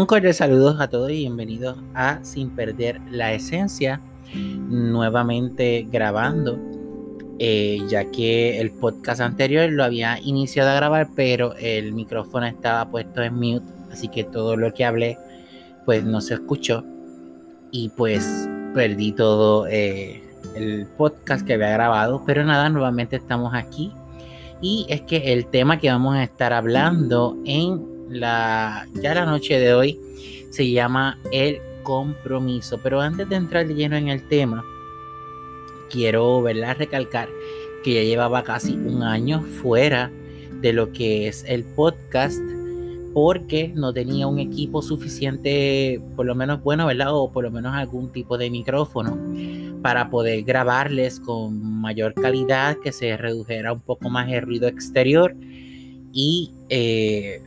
Un cordial saludo a todos y bienvenidos a Sin Perder la Esencia, nuevamente grabando, eh, ya que el podcast anterior lo había iniciado a grabar, pero el micrófono estaba puesto en mute, así que todo lo que hablé pues no se escuchó. Y pues perdí todo eh, el podcast que había grabado, pero nada, nuevamente estamos aquí. Y es que el tema que vamos a estar hablando en la, ya la noche de hoy se llama el compromiso. Pero antes de entrar lleno en el tema, quiero recalcar que ya llevaba casi un año fuera de lo que es el podcast porque no tenía un equipo suficiente, por lo menos bueno, ¿verdad? O por lo menos algún tipo de micrófono para poder grabarles con mayor calidad, que se redujera un poco más el ruido exterior y eh,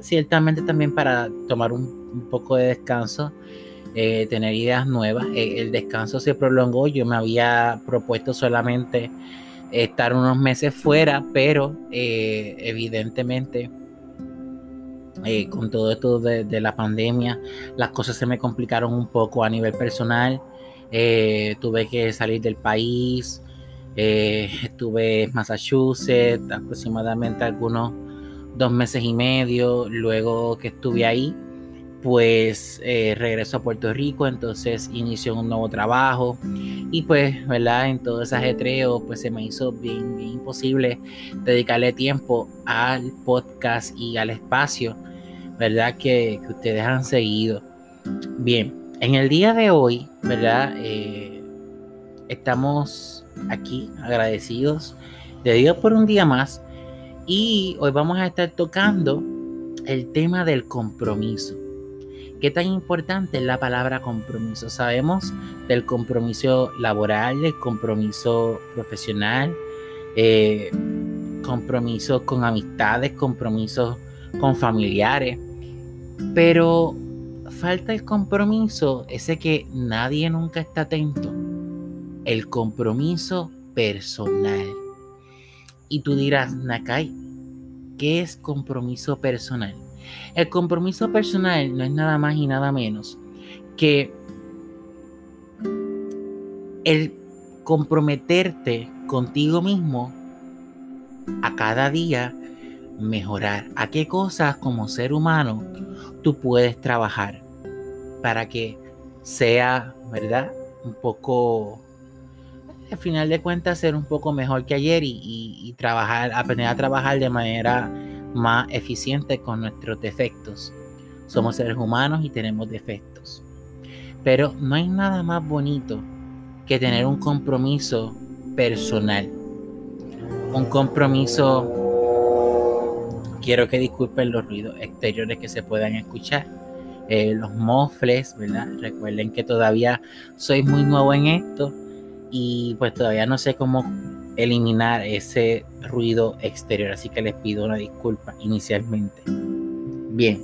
ciertamente también para tomar un, poco de descanso, eh, tener ideas nuevas. Eh, el descanso se prolongó, yo me había propuesto solamente estar unos meses fuera, pero eh, evidentemente con todo esto de, la pandemia, las cosas se me complicaron un poco a nivel personal. tuve que salir del país, estuve en Massachusetts aproximadamente algunos dos meses y medio, luego que estuve ahí, pues eh, regreso a Puerto Rico, entonces inició un nuevo trabajo y pues, ¿verdad? En todo ese ajetreo, pues se me hizo bien, bien imposible dedicarle tiempo al podcast y al espacio, ¿verdad? Que, ustedes han seguido. Bien, en el día de hoy, ¿verdad? Eh, estamos aquí agradecidos de Dios por un día más y hoy vamos a estar tocando el tema del compromiso. ¿Qué tan importante es la palabra compromiso? Sabemos del compromiso laboral, del compromiso profesional, eh, compromisos con amistades, compromisos con familiares, pero falta el compromiso, ese que nadie nunca está atento, el compromiso personal. Y tú dirás, Nakai, ¿qué es compromiso personal? El compromiso personal no es nada más y nada menos que el comprometerte contigo mismo a cada día mejorar. ¿A qué cosas como ser humano tú puedes trabajar para que sea, ¿verdad? Un poco al final de cuentas ser un poco mejor que ayer y, trabajar, aprender a trabajar de manera más eficiente con nuestros defectos. Somos seres humanos y tenemos defectos. Pero no hay nada más bonito que tener un compromiso personal. Un compromiso, quiero que disculpen los ruidos exteriores que se puedan escuchar. Eh, los mofles, ¿verdad? Recuerden que todavía soy muy nuevo en esto y pues todavía no sé cómo eliminar ese ruido exterior, así que les pido una disculpa inicialmente. Bien.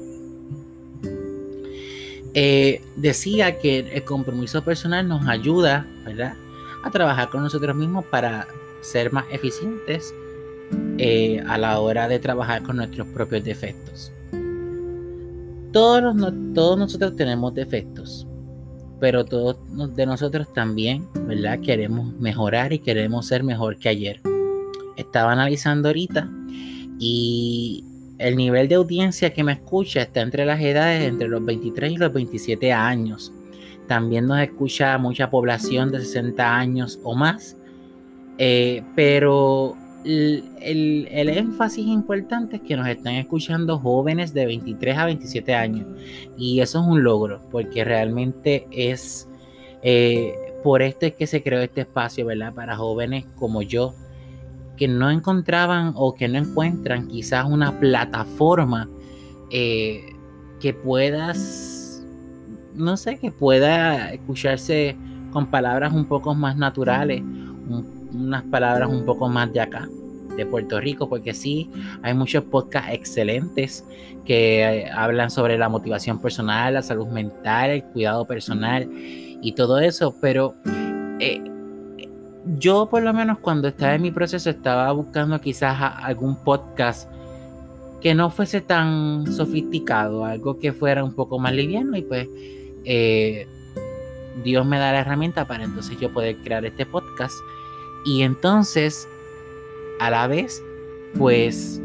Eh, decía que el compromiso personal nos ayuda, ¿verdad? A trabajar con nosotros mismos para ser más eficientes eh, a la hora de trabajar con nuestros propios defectos. Todos, todos nosotros tenemos defectos pero todos de nosotros también, ¿verdad? Queremos mejorar y queremos ser mejor que ayer. Estaba analizando ahorita y el nivel de audiencia que me escucha está entre las edades entre los 23 y los 27 años. También nos escucha mucha población de 60 años o más, eh, pero el, énfasis importante es que nos están escuchando jóvenes de 23 a 27 años. Y eso es un logro, porque realmente es eh, por esto es que se creó este espacio, ¿verdad? Para jóvenes como yo, que no encontraban o que no encuentran quizás una plataforma eh, que puedas, no sé, que pueda escucharse con palabras un poco más naturales unas palabras un poco más de acá, de Puerto Rico, porque sí, hay muchos podcasts excelentes que eh, hablan sobre la motivación personal, la salud mental, el cuidado personal y todo eso, pero eh, yo por lo menos cuando estaba en mi proceso estaba buscando quizás algún podcast que no fuese tan sofisticado, algo que fuera un poco más liviano y pues eh, Dios me da la herramienta para entonces yo poder crear este podcast y entonces a la vez pues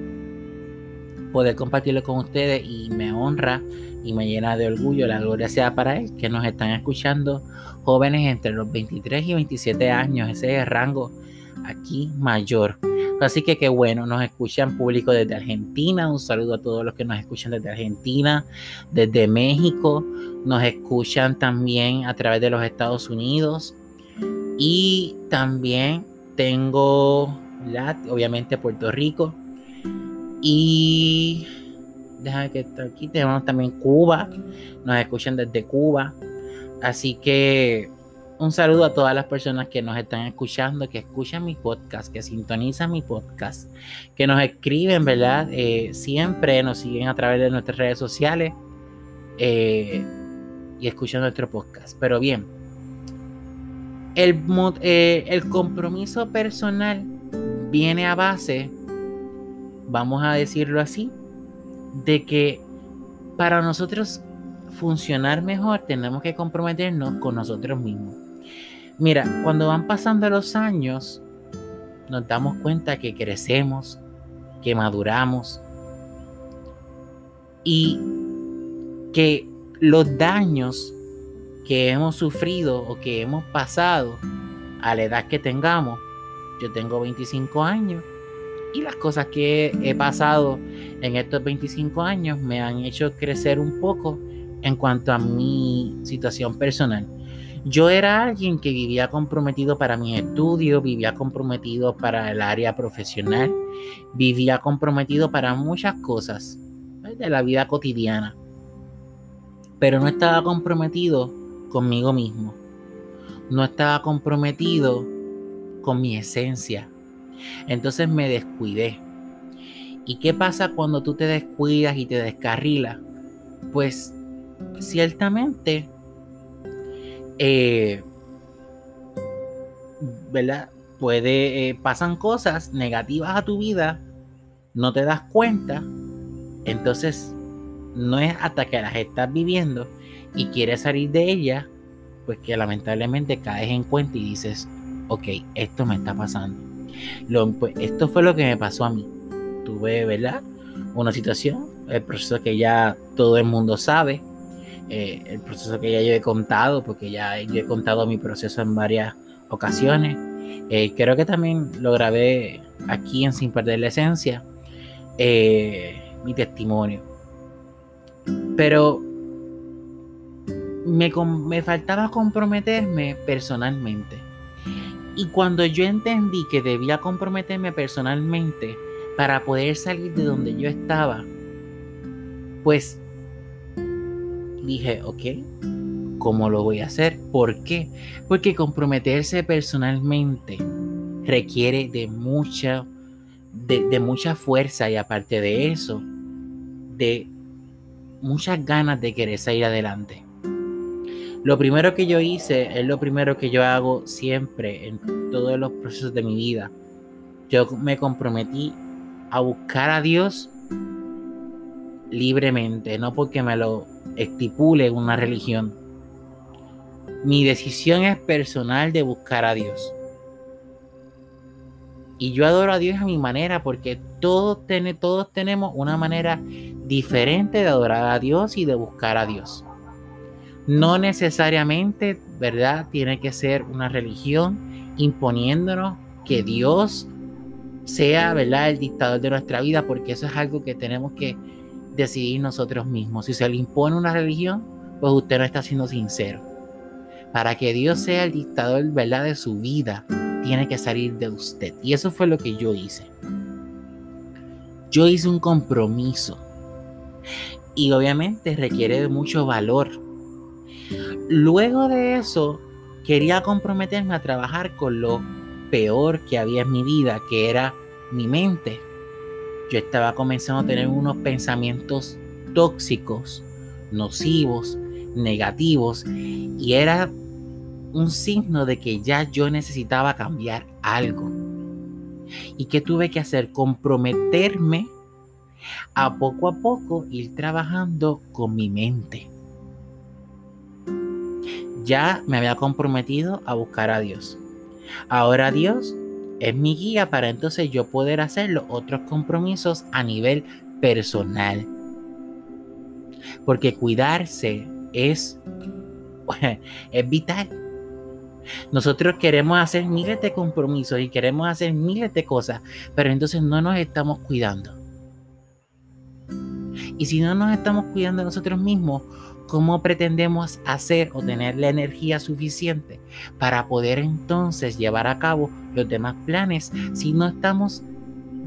poder compartirlo con ustedes y me honra y me llena de orgullo, la gloria sea para él, que nos están escuchando jóvenes entre los 23 y 27 años, ese es el rango aquí mayor. Así que qué bueno, nos escuchan público desde Argentina, un saludo a todos los que nos escuchan desde Argentina, desde México, nos escuchan también a través de los Estados Unidos y también tengo, obviamente Puerto Rico y déjame que aquí tenemos también Cuba, nos escuchan desde Cuba, así que un saludo a todas las personas que nos están escuchando, que escuchan mi podcast, que sintonizan mi podcast, que nos escriben, ¿verdad? Eh, siempre nos siguen a través de nuestras redes sociales eh, y escuchan nuestro podcast. Pero bien, el, eh, el compromiso personal viene a base, vamos a decirlo así, de que para nosotros funcionar mejor tenemos que comprometernos con nosotros mismos. Mira, cuando van pasando los años, nos damos cuenta que crecemos, que maduramos y que los daños que hemos sufrido o que hemos pasado a la edad que tengamos, yo tengo 25 años y las cosas que he pasado en estos 25 años me han hecho crecer un poco en cuanto a mi situación personal. Yo era alguien que vivía comprometido para mi estudio, vivía comprometido para el área profesional, vivía comprometido para muchas cosas de la vida cotidiana, pero no estaba comprometido conmigo mismo, no estaba comprometido con mi esencia. Entonces me descuidé. ¿Y qué pasa cuando tú te descuidas y te descarrilas? Pues ciertamente eh, ¿verdad? Puede, eh, pasan cosas negativas a tu vida, no te das cuenta, entonces no es hasta que las estás viviendo y quieres salir de ellas, pues que lamentablemente caes en cuenta y dices, ok, esto me está pasando. Lo, pues, esto fue lo que me pasó a mí. Tuve, ¿verdad? Una situación, el proceso que ya todo el mundo sabe, eh, el proceso que ya yo he contado, porque ya yo he contado mi proceso en varias ocasiones. Eh, creo que también lo grabé aquí en Sin Perder la Esencia, eh, mi testimonio. Pero me, me faltaba comprometerme personalmente. Y cuando yo entendí que debía comprometerme personalmente para poder salir de donde yo estaba, pues dije, ok, ¿cómo lo voy a hacer? ¿Por qué? Porque comprometerse personalmente requiere de mucha, de, mucha fuerza y aparte de eso, de muchas ganas de querer salir adelante. Lo primero que yo hice es lo primero que yo hago siempre en todos los procesos de mi vida. Yo me comprometí a buscar a Dios libremente, no porque me lo estipule una religión. Mi decisión es personal de buscar a Dios. Y yo adoro a Dios a mi manera porque todos, todos tenemos una manera diferente de adorar a Dios y de buscar a Dios. No necesariamente, ¿verdad? Tiene que ser una religión imponiéndonos que Dios sea, ¿verdad? El dictador de nuestra vida porque eso es algo que tenemos que decidir nosotros mismos. Si se le impone una religión, pues usted no está siendo sincero. Para que Dios sea el dictador ¿verdad? de su vida, tiene que salir de usted. Y eso fue lo que yo hice. Yo hice un compromiso. Y obviamente requiere de mucho valor. Luego de eso, quería comprometerme a trabajar con lo peor que había en mi vida, que era mi mente yo estaba comenzando a tener unos pensamientos tóxicos, nocivos, negativos, y era un signo de que ya yo necesitaba cambiar algo. ¿Y qué tuve que hacer? Comprometerme a poco a poco ir trabajando con mi mente. Ya me había comprometido a buscar a Dios. Ahora Dios es mi guía para entonces yo poder hacer los otros compromisos a nivel personal. Porque cuidarse es, es vital. Nosotros queremos hacer miles de compromisos y queremos hacer miles de cosas, pero entonces no nos estamos cuidando. Y si no nos estamos cuidando nosotros mismos, ¿cómo pretendemos hacer o tener la energía suficiente para poder entonces llevar a cabo los demás planes si no estamos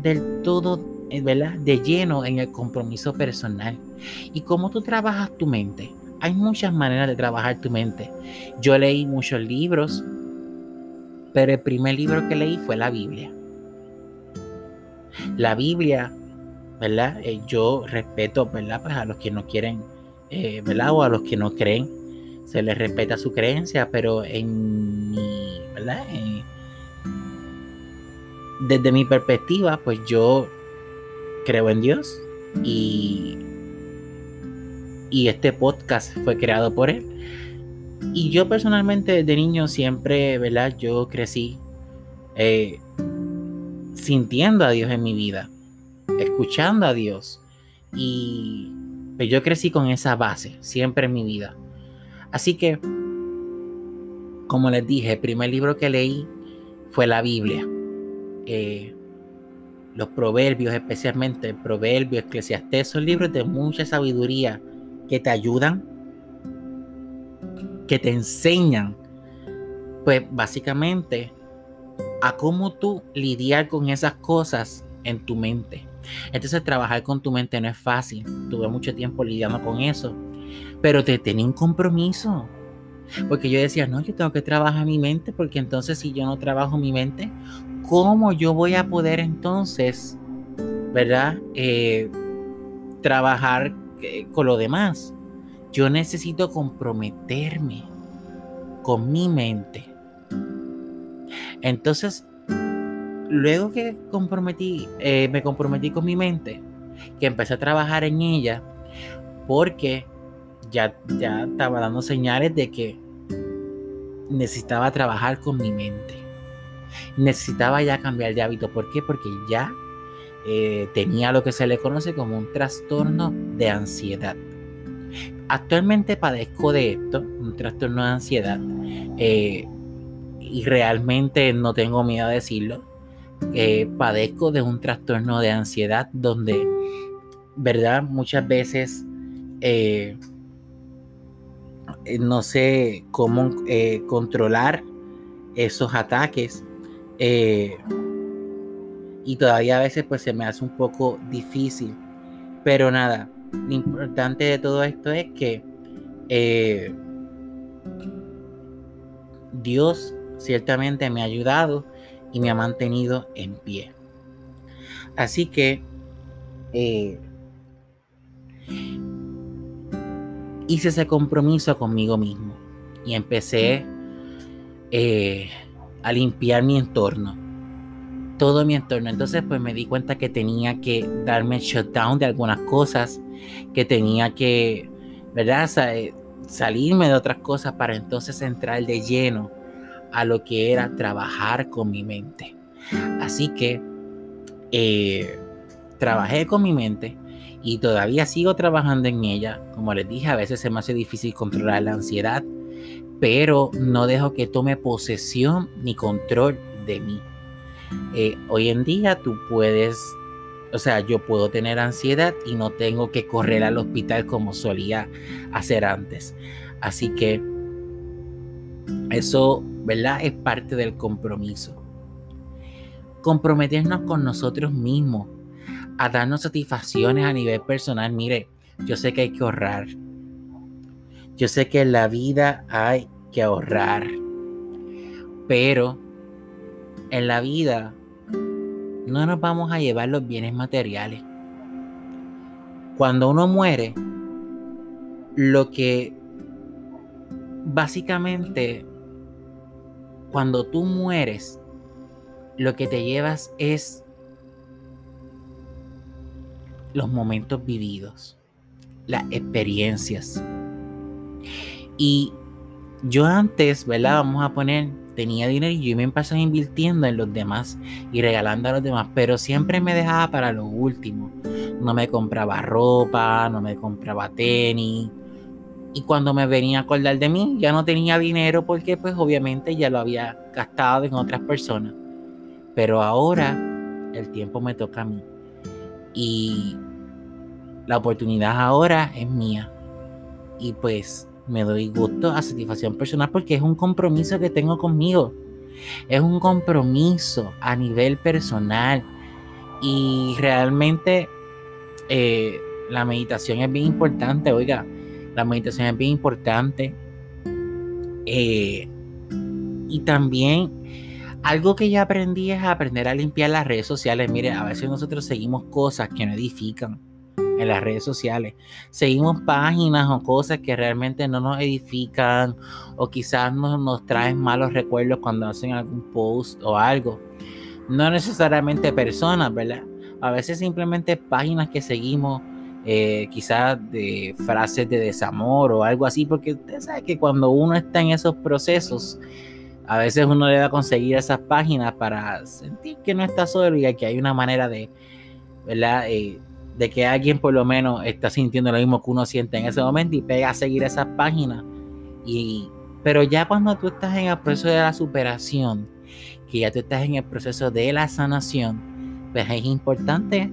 del todo eh, de lleno en el compromiso personal? ¿Y cómo tú trabajas tu mente? Hay muchas maneras de trabajar tu mente. Yo leí muchos libros, pero el primer libro que leí fue la Biblia. La Biblia, ¿verdad? Eh, yo respeto, ¿verdad? Pues a los que no quieren, eh, ¿verdad? O a los que no creen, se les respeta su creencia, pero en mi, ¿verdad? desde mi perspectiva, pues yo creo en Dios y y este podcast fue creado por él. Y yo personalmente de niño siempre, ¿verdad? Yo crecí eh, sintiendo a Dios en mi vida, escuchando a Dios. Y pues, yo crecí con esa base siempre en mi vida. Así que, como les dije, el primer libro que leí fue la Biblia. Eh, los proverbios, especialmente Proverbios, Eclesiastés, son libros de mucha sabiduría que te ayudan, que te enseñan, pues básicamente a cómo tú lidiar con esas cosas en tu mente. Entonces trabajar con tu mente no es fácil. Tuve mucho tiempo lidiando con eso. Pero te tenía un compromiso. Porque yo decía, no, yo tengo que trabajar mi mente, porque entonces si yo no trabajo mi mente, ¿cómo yo voy a poder entonces, verdad? Eh, trabajar con lo demás. Yo necesito comprometerme con mi mente. Entonces, luego que comprometí, eh, me comprometí con mi mente, que empecé a trabajar en ella, porque ya, ya estaba dando señales de que necesitaba trabajar con mi mente. Necesitaba ya cambiar de hábito. ¿Por qué? Porque ya eh, tenía lo que se le conoce como un trastorno de ansiedad. Actualmente padezco de esto, un trastorno de ansiedad, eh, y realmente no tengo miedo a decirlo. Eh, padezco de un trastorno de ansiedad donde, ¿verdad? Muchas veces no sé cómo controlar esos ataques y todavía a veces pues se me hace un poco difícil. Pero nada, lo importante de todo esto es que eh, Dios ciertamente me ha ayudado y me ha mantenido en pie. Así que eh, hice ese compromiso conmigo mismo y empecé eh, a limpiar mi entorno todo mi entorno. Entonces, pues me di cuenta que tenía que darme shutdown de algunas cosas, que tenía que, ¿verdad? Eh, salirme de otras cosas para entonces entrar de lleno a lo que era trabajar con mi mente. Así que eh, trabajé con mi mente y todavía sigo trabajando en ella. Como les dije, a veces se me hace difícil controlar la ansiedad, pero no dejo que tome posesión ni control de mí. Eh, hoy en día tú puedes, o sea, yo puedo tener ansiedad y no tengo que correr al hospital como solía hacer antes. Así que eso, ¿verdad? Es parte del compromiso. Comprometernos con nosotros mismos, a darnos satisfacciones a nivel personal. Mire, yo sé que hay que ahorrar. Yo sé que en la vida hay que ahorrar. Pero en la vida no nos vamos a llevar los bienes materiales. Cuando uno muere, lo que básicamente, cuando tú mueres, lo que te llevas es los momentos vividos, las experiencias. Y yo antes, ¿verdad? Vamos a poner, tenía dinero y yo me pasaba invirtiendo en los demás y regalando a los demás, pero siempre me dejaba para lo último. No me compraba ropa, no me compraba tenis. Y cuando me venía a acordar de mí, ya no tenía dinero porque pues obviamente ya lo había gastado en otras personas. Pero ahora el tiempo me toca a mí. Y la oportunidad ahora es mía. Y pues me doy gusto a satisfacción personal porque es un compromiso que tengo conmigo. Es un compromiso a nivel personal. Y realmente eh, la meditación es bien importante, oiga, la meditación es bien importante. Eh, y también algo que ya aprendí es aprender a limpiar las redes sociales. Mire, a veces nosotros seguimos cosas que no edifican en las redes sociales. Seguimos páginas o cosas que realmente no nos edifican o quizás nos, nos traen malos recuerdos cuando hacen algún post o algo. No necesariamente personas, ¿verdad? A veces simplemente páginas que seguimos, eh, quizás de frases de desamor o algo así, porque usted sabe que cuando uno está en esos procesos, a veces uno debe conseguir esas páginas para sentir que no está solo y que hay una manera de, ¿verdad? Eh, de que alguien por lo menos está sintiendo lo mismo que uno siente en ese momento y pega a seguir esas páginas. Y, pero ya cuando tú estás en el proceso de la superación, que ya tú estás en el proceso de la sanación, pues es importante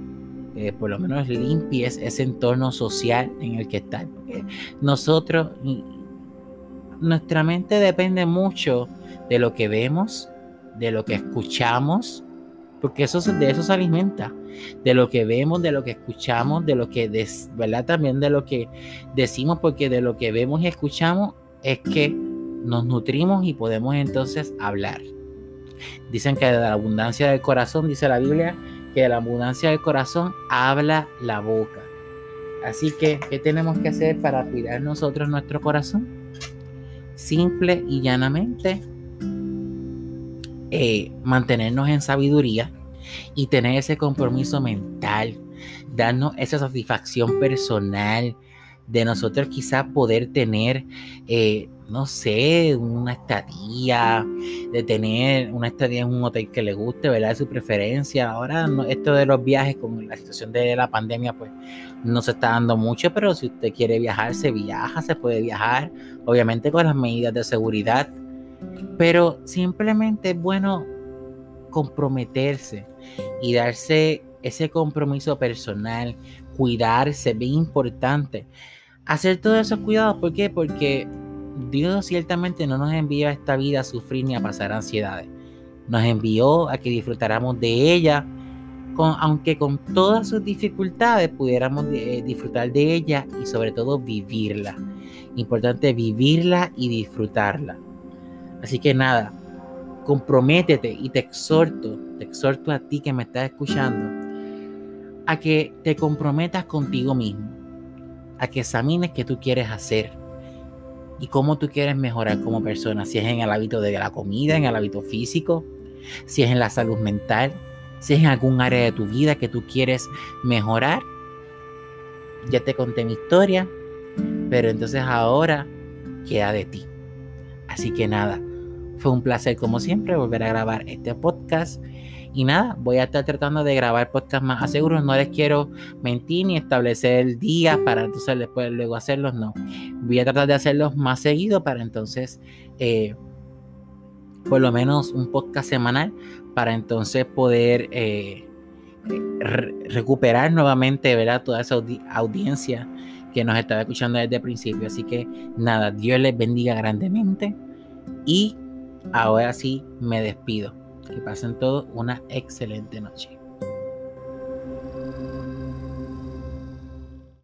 que por lo menos limpies ese entorno social en el que estás. Porque nosotros, nuestra mente depende mucho de lo que vemos, de lo que escuchamos, porque eso, de eso se alimenta, de lo que vemos, de lo que escuchamos, de lo que, ¿verdad? También de lo que decimos, porque de lo que vemos y escuchamos es que nos nutrimos y podemos entonces hablar. Dicen que de la abundancia del corazón, dice la Biblia, que de la abundancia del corazón habla la boca. Así que, ¿qué tenemos que hacer para cuidar nosotros nuestro corazón? Simple y llanamente eh, mantenernos en sabiduría y tener ese compromiso mental, darnos esa satisfacción personal de nosotros quizás poder tener, eh, no sé, una estadía, de tener una estadía en un hotel que le guste, ¿verdad? De su preferencia. Ahora esto de los viajes, con la situación de la pandemia, pues no se está dando mucho, pero si usted quiere viajar, se viaja, se puede viajar, obviamente con las medidas de seguridad pero simplemente es bueno comprometerse y darse ese compromiso personal, cuidarse, bien importante. Hacer todos esos cuidados, ¿por qué? Porque Dios ciertamente no nos envió a esta vida a sufrir ni a pasar ansiedades. Nos envió a que disfrutáramos de ella, aunque con todas sus dificultades pudiéramos eh, disfrutar de ella y sobre todo vivirla. Importante vivirla y disfrutarla. Así que nada, comprométete y te exhorto, te exhorto a ti que me estás escuchando, a que te comprometas contigo mismo, a que examines qué tú quieres hacer y cómo tú quieres mejorar como persona, si es en el hábito de la comida, en el hábito físico, si es en la salud mental, si es en algún área de tu vida que tú quieres mejorar. Ya te conté mi historia, pero entonces ahora queda de ti. Así que nada, fue un placer como siempre volver a grabar este podcast. Y nada, voy a estar tratando de grabar podcast más aseguros. No les quiero mentir ni establecer días para entonces después luego hacerlos. No. Voy a tratar de hacerlos más seguido para entonces eh, por lo menos un podcast semanal para entonces poder eh, recuperar nuevamente ¿verdad? toda esa audiencia que nos estaba escuchando desde el principio. Así que nada, Dios les bendiga grandemente y ahora sí me despido. Que pasen todos una excelente noche.